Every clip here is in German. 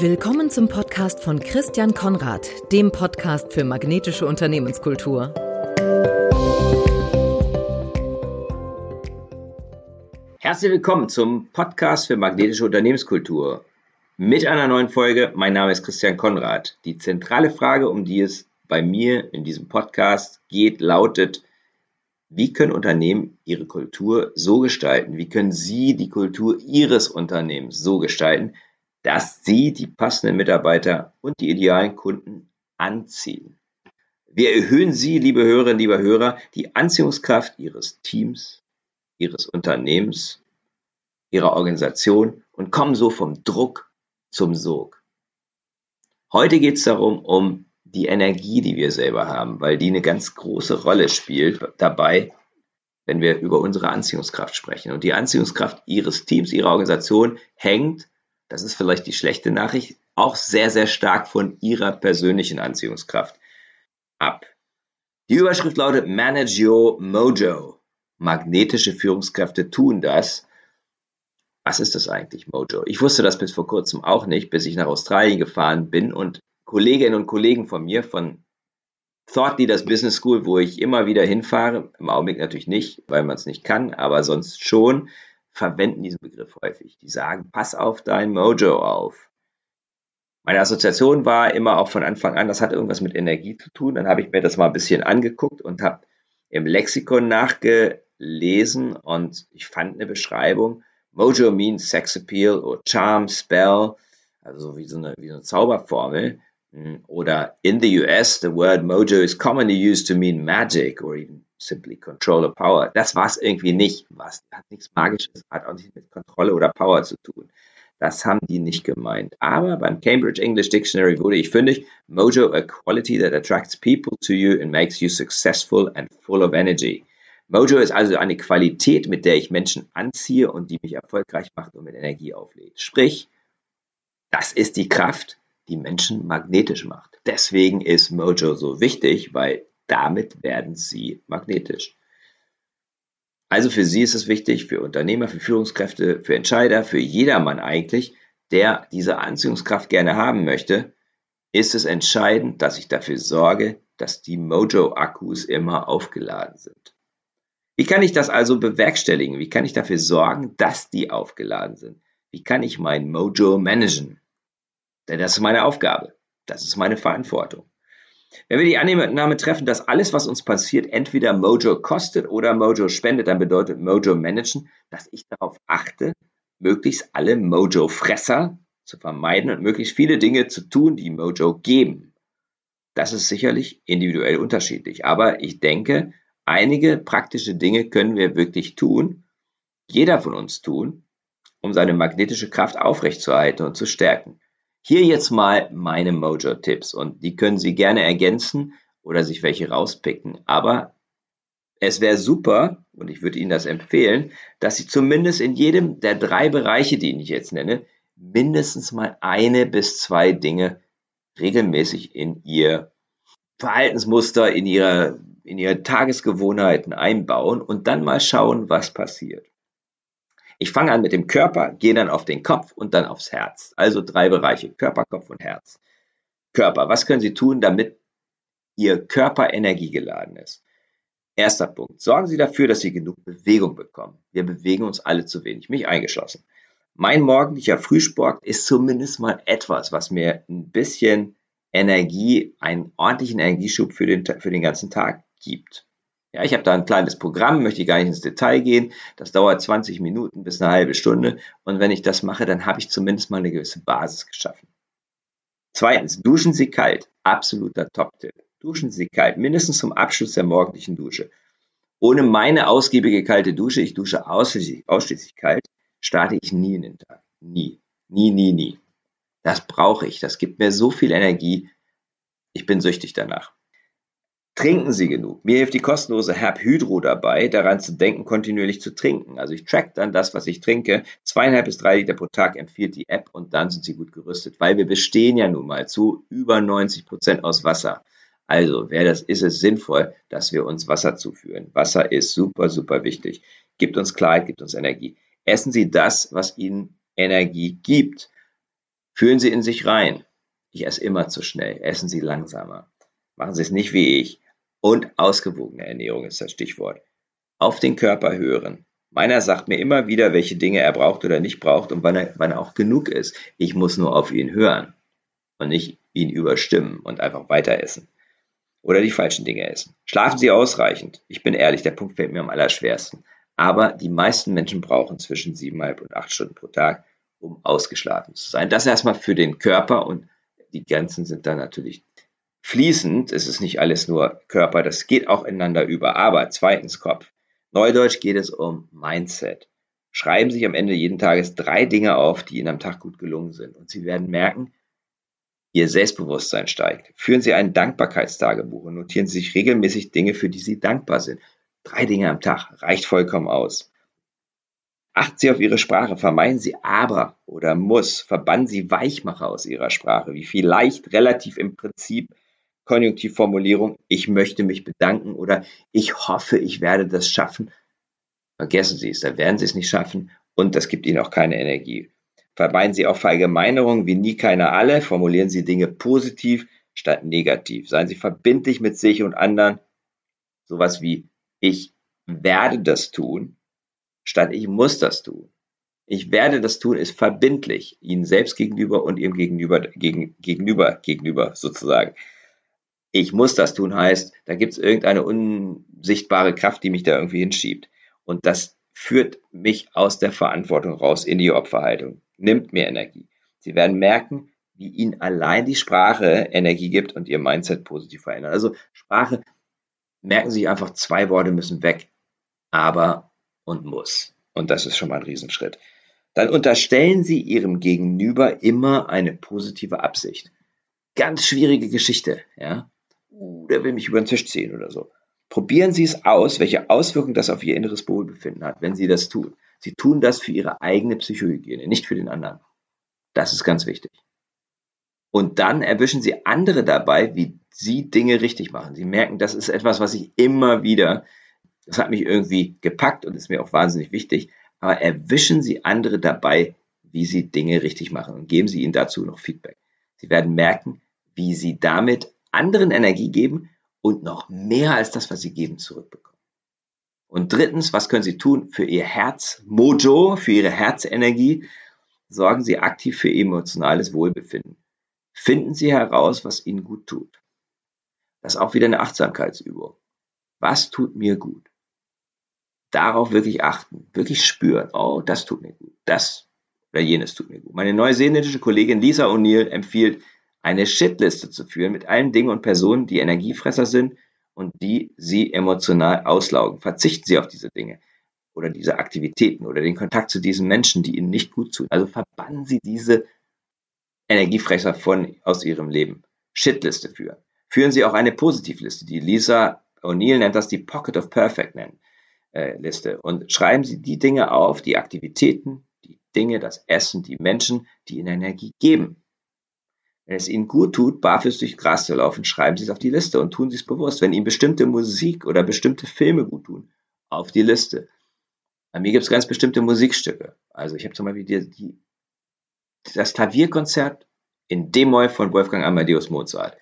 Willkommen zum Podcast von Christian Konrad, dem Podcast für magnetische Unternehmenskultur. Herzlich willkommen zum Podcast für magnetische Unternehmenskultur. Mit einer neuen Folge. Mein Name ist Christian Konrad. Die zentrale Frage, um die es bei mir in diesem Podcast geht, lautet, wie können Unternehmen ihre Kultur so gestalten? Wie können Sie die Kultur Ihres Unternehmens so gestalten, dass sie die passenden Mitarbeiter und die idealen Kunden anziehen. Wir erhöhen Sie, liebe Hörerinnen, liebe Hörer, die Anziehungskraft Ihres Teams, Ihres Unternehmens, Ihrer Organisation und kommen so vom Druck zum Sog. Heute geht es darum, um die Energie, die wir selber haben, weil die eine ganz große Rolle spielt dabei, wenn wir über unsere Anziehungskraft sprechen. Und die Anziehungskraft Ihres Teams, Ihrer Organisation hängt das ist vielleicht die schlechte Nachricht, auch sehr, sehr stark von ihrer persönlichen Anziehungskraft ab. Die Überschrift lautet Manage Your Mojo. Magnetische Führungskräfte tun das. Was ist das eigentlich, Mojo? Ich wusste das bis vor kurzem auch nicht, bis ich nach Australien gefahren bin und Kolleginnen und Kollegen von mir von Thought Leaders Business School, wo ich immer wieder hinfahre, im Augenblick natürlich nicht, weil man es nicht kann, aber sonst schon, verwenden diesen Begriff häufig. Die sagen, pass auf dein Mojo auf. Meine Assoziation war immer auch von Anfang an, das hat irgendwas mit Energie zu tun. Dann habe ich mir das mal ein bisschen angeguckt und habe im Lexikon nachgelesen und ich fand eine Beschreibung. Mojo means Sex Appeal or Charm, Spell, also wie so eine, wie so eine Zauberformel. Oder in the US, the word mojo is commonly used to mean magic or even simply control power. Das war es irgendwie nicht. Was hat nichts Magisches, hat auch nichts mit Kontrolle oder Power zu tun. Das haben die nicht gemeint. Aber beim Cambridge English Dictionary wurde ich fündig, Mojo, a quality that attracts people to you and makes you successful and full of energy. Mojo ist also eine Qualität, mit der ich Menschen anziehe und die mich erfolgreich macht und mit Energie auflädt. Sprich, das ist die Kraft, die Menschen magnetisch macht. Deswegen ist Mojo so wichtig, weil damit werden sie magnetisch. Also für Sie ist es wichtig, für Unternehmer, für Führungskräfte, für Entscheider, für jedermann eigentlich, der diese Anziehungskraft gerne haben möchte, ist es entscheidend, dass ich dafür sorge, dass die Mojo-Akkus immer aufgeladen sind. Wie kann ich das also bewerkstelligen? Wie kann ich dafür sorgen, dass die aufgeladen sind? Wie kann ich mein Mojo managen? Denn das ist meine Aufgabe. Das ist meine Verantwortung. Wenn wir die Annahme treffen, dass alles, was uns passiert, entweder Mojo kostet oder Mojo spendet, dann bedeutet Mojo managen, dass ich darauf achte, möglichst alle Mojo-Fresser zu vermeiden und möglichst viele Dinge zu tun, die Mojo geben. Das ist sicherlich individuell unterschiedlich, aber ich denke, einige praktische Dinge können wir wirklich tun, jeder von uns tun, um seine magnetische Kraft aufrechtzuerhalten und zu stärken. Hier jetzt mal meine Mojo-Tipps und die können Sie gerne ergänzen oder sich welche rauspicken. Aber es wäre super, und ich würde Ihnen das empfehlen, dass Sie zumindest in jedem der drei Bereiche, die ich jetzt nenne, mindestens mal eine bis zwei Dinge regelmäßig in Ihr Verhaltensmuster, in Ihre, in Ihre Tagesgewohnheiten einbauen und dann mal schauen, was passiert. Ich fange an mit dem Körper, gehe dann auf den Kopf und dann aufs Herz. Also drei Bereiche, Körper, Kopf und Herz. Körper, was können Sie tun, damit Ihr Körper energiegeladen ist? Erster Punkt, sorgen Sie dafür, dass Sie genug Bewegung bekommen. Wir bewegen uns alle zu wenig, mich eingeschlossen. Mein morgendlicher Frühsport ist zumindest mal etwas, was mir ein bisschen Energie, einen ordentlichen Energieschub für den, für den ganzen Tag gibt. Ja, ich habe da ein kleines Programm, möchte gar nicht ins Detail gehen. Das dauert 20 Minuten bis eine halbe Stunde. Und wenn ich das mache, dann habe ich zumindest mal eine gewisse Basis geschaffen. Zweitens, duschen Sie kalt. Absoluter Top-Tipp. Duschen Sie kalt, mindestens zum Abschluss der morgendlichen Dusche. Ohne meine ausgiebige kalte Dusche, ich dusche ausschließlich, ausschließlich kalt, starte ich nie in den Tag. Nie. Nie, nie, nie. Das brauche ich. Das gibt mir so viel Energie. Ich bin süchtig danach. Trinken Sie genug. Mir hilft die kostenlose Herb Hydro dabei, daran zu denken, kontinuierlich zu trinken. Also ich track dann das, was ich trinke. Zweieinhalb bis drei Liter pro Tag empfiehlt die App und dann sind Sie gut gerüstet, weil wir bestehen ja nun mal zu über 90 Prozent aus Wasser. Also wäre das, ist es sinnvoll, dass wir uns Wasser zuführen. Wasser ist super, super wichtig. Gibt uns Klarheit, gibt uns Energie. Essen Sie das, was Ihnen Energie gibt. Fühlen Sie in sich rein. Ich esse immer zu schnell. Essen Sie langsamer. Machen Sie es nicht wie ich. Und ausgewogene Ernährung ist das Stichwort. Auf den Körper hören. Meiner sagt mir immer wieder, welche Dinge er braucht oder nicht braucht und wann er, wann er auch genug ist. Ich muss nur auf ihn hören und nicht ihn überstimmen und einfach weiter essen. Oder die falschen Dinge essen. Schlafen Sie ausreichend. Ich bin ehrlich, der Punkt fällt mir am allerschwersten. Aber die meisten Menschen brauchen zwischen siebeneinhalb und acht Stunden pro Tag, um ausgeschlafen zu sein. Das erstmal für den Körper und die Grenzen sind dann natürlich fließend. Es ist nicht alles nur Körper, das geht auch ineinander über. Aber zweitens Kopf. Neudeutsch geht es um Mindset. Schreiben Sie sich am Ende jeden Tages drei Dinge auf, die Ihnen am Tag gut gelungen sind. Und Sie werden merken, Ihr Selbstbewusstsein steigt. Führen Sie ein Dankbarkeitstagebuch und notieren Sie sich regelmäßig Dinge, für die Sie dankbar sind. Drei Dinge am Tag reicht vollkommen aus. Achten Sie auf Ihre Sprache, vermeiden Sie aber oder muss, verbannen Sie Weichmacher aus Ihrer Sprache, wie vielleicht relativ im Prinzip Konjunktivformulierung, ich möchte mich bedanken oder ich hoffe, ich werde das schaffen. Vergessen Sie es, da werden Sie es nicht schaffen und das gibt Ihnen auch keine Energie. Vermeiden Sie auch Verallgemeinerungen wie nie keiner alle, formulieren Sie Dinge positiv statt negativ. Seien Sie verbindlich mit sich und anderen, sowas wie ich werde das tun, statt ich muss das tun. Ich werde das tun ist verbindlich, Ihnen selbst gegenüber und Ihrem Gegenüber, gegen, gegenüber, gegenüber sozusagen ich muss das tun heißt, da gibt es irgendeine unsichtbare Kraft, die mich da irgendwie hinschiebt. Und das führt mich aus der Verantwortung raus in die Opferhaltung, nimmt mir Energie. Sie werden merken, wie Ihnen allein die Sprache Energie gibt und Ihr Mindset positiv verändert. Also Sprache, merken Sie einfach, zwei Worte müssen weg. Aber und muss. Und das ist schon mal ein Riesenschritt. Dann unterstellen Sie Ihrem Gegenüber immer eine positive Absicht. Ganz schwierige Geschichte, ja uh, der will mich über den Tisch ziehen oder so. Probieren Sie es aus, welche Auswirkungen das auf Ihr inneres Wohlbefinden hat, wenn Sie das tun. Sie tun das für Ihre eigene Psychohygiene, nicht für den anderen. Das ist ganz wichtig. Und dann erwischen Sie andere dabei, wie Sie Dinge richtig machen. Sie merken, das ist etwas, was ich immer wieder, das hat mich irgendwie gepackt und ist mir auch wahnsinnig wichtig, aber erwischen Sie andere dabei, wie Sie Dinge richtig machen und geben Sie ihnen dazu noch Feedback. Sie werden merken, wie Sie damit anderen Energie geben und noch mehr als das, was sie geben, zurückbekommen. Und drittens, was können Sie tun für Ihr Herz Mojo, für Ihre Herzenergie? Sorgen Sie aktiv für emotionales Wohlbefinden. Finden Sie heraus, was Ihnen gut tut. Das ist auch wieder eine Achtsamkeitsübung. Was tut mir gut? Darauf wirklich achten, wirklich spüren. Oh, das tut mir gut. Das oder jenes tut mir gut. Meine neuseeländische Kollegin Lisa O'Neill empfiehlt eine Shitliste zu führen mit allen Dingen und Personen, die Energiefresser sind und die sie emotional auslaugen. Verzichten Sie auf diese Dinge oder diese Aktivitäten oder den Kontakt zu diesen Menschen, die Ihnen nicht gut tun. Also verbannen Sie diese Energiefresser von, aus Ihrem Leben. Shitliste führen. Führen Sie auch eine Positivliste. Die Lisa O'Neill nennt das die Pocket of Perfect nennen, äh, Liste. Und schreiben Sie die Dinge auf, die Aktivitäten, die Dinge, das Essen, die Menschen, die Ihnen Energie geben. Wenn es Ihnen gut tut, barfuß durch Gras zu laufen, schreiben Sie es auf die Liste und tun Sie es bewusst. Wenn Ihnen bestimmte Musik oder bestimmte Filme gut tun, auf die Liste. Bei mir gibt es ganz bestimmte Musikstücke. Also ich habe zum Beispiel die, die, das Klavierkonzert in D-Moll von Wolfgang Amadeus Mozart.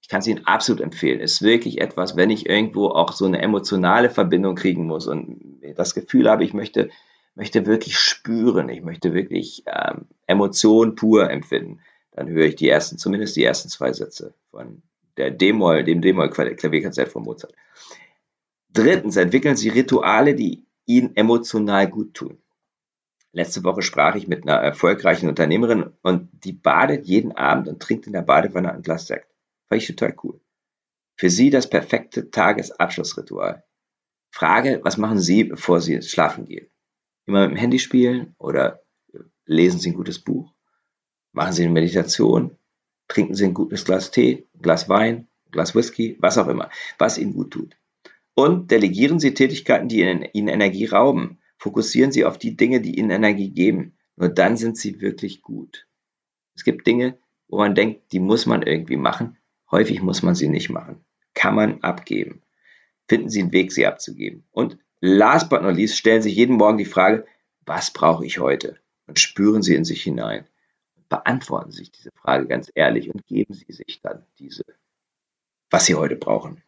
Ich kann es Ihnen absolut empfehlen. Ist wirklich etwas, wenn ich irgendwo auch so eine emotionale Verbindung kriegen muss und das Gefühl habe, ich möchte, möchte wirklich spüren, ich möchte wirklich ähm, Emotionen pur empfinden dann höre ich die ersten, zumindest die ersten zwei Sätze von der D-Moll, dem D-Moll-Klavierkonzert von Mozart. Drittens, entwickeln Sie Rituale, die Ihnen emotional gut tun. Letzte Woche sprach ich mit einer erfolgreichen Unternehmerin und die badet jeden Abend und trinkt in der Badewanne ein Glas Sekt. Fand ich total cool. Für sie das perfekte Tagesabschlussritual. Frage, was machen Sie, bevor Sie schlafen gehen? Immer mit dem Handy spielen oder lesen Sie ein gutes Buch? Machen Sie eine Meditation, trinken Sie ein gutes Glas Tee, Glas Wein, ein Glas Whisky, was auch immer, was Ihnen gut tut. Und delegieren Sie Tätigkeiten, die Ihnen Energie rauben. Fokussieren Sie auf die Dinge, die Ihnen Energie geben. Nur dann sind Sie wirklich gut. Es gibt Dinge, wo man denkt, die muss man irgendwie machen. Häufig muss man sie nicht machen. Kann man abgeben. Finden Sie einen Weg, sie abzugeben. Und last but not least, stellen Sie jeden Morgen die Frage, was brauche ich heute? Und spüren Sie in sich hinein beantworten Sie sich diese Frage ganz ehrlich und geben Sie sich dann diese, was Sie heute brauchen.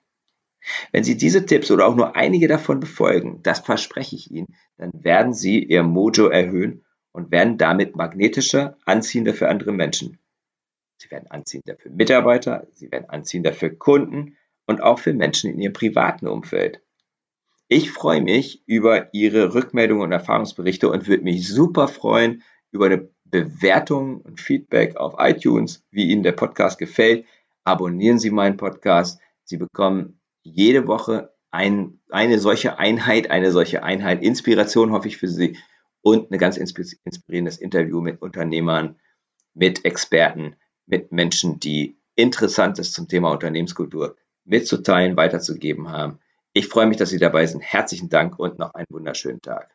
Wenn Sie diese Tipps oder auch nur einige davon befolgen, das verspreche ich Ihnen, dann werden Sie Ihr Mojo erhöhen und werden damit magnetischer, anziehender für andere Menschen. Sie werden anziehender für Mitarbeiter, Sie werden anziehender für Kunden und auch für Menschen in Ihrem privaten Umfeld. Ich freue mich über Ihre Rückmeldungen und Erfahrungsberichte und würde mich super freuen über eine Bewertung und Feedback auf iTunes, wie Ihnen der Podcast gefällt. Abonnieren Sie meinen Podcast. Sie bekommen jede Woche ein, eine solche Einheit, eine solche Einheit, Inspiration hoffe ich für Sie und ein ganz inspirierendes Interview mit Unternehmern, mit Experten, mit Menschen, die Interessantes zum Thema Unternehmenskultur mitzuteilen, weiterzugeben haben. Ich freue mich, dass Sie dabei sind. Herzlichen Dank und noch einen wunderschönen Tag.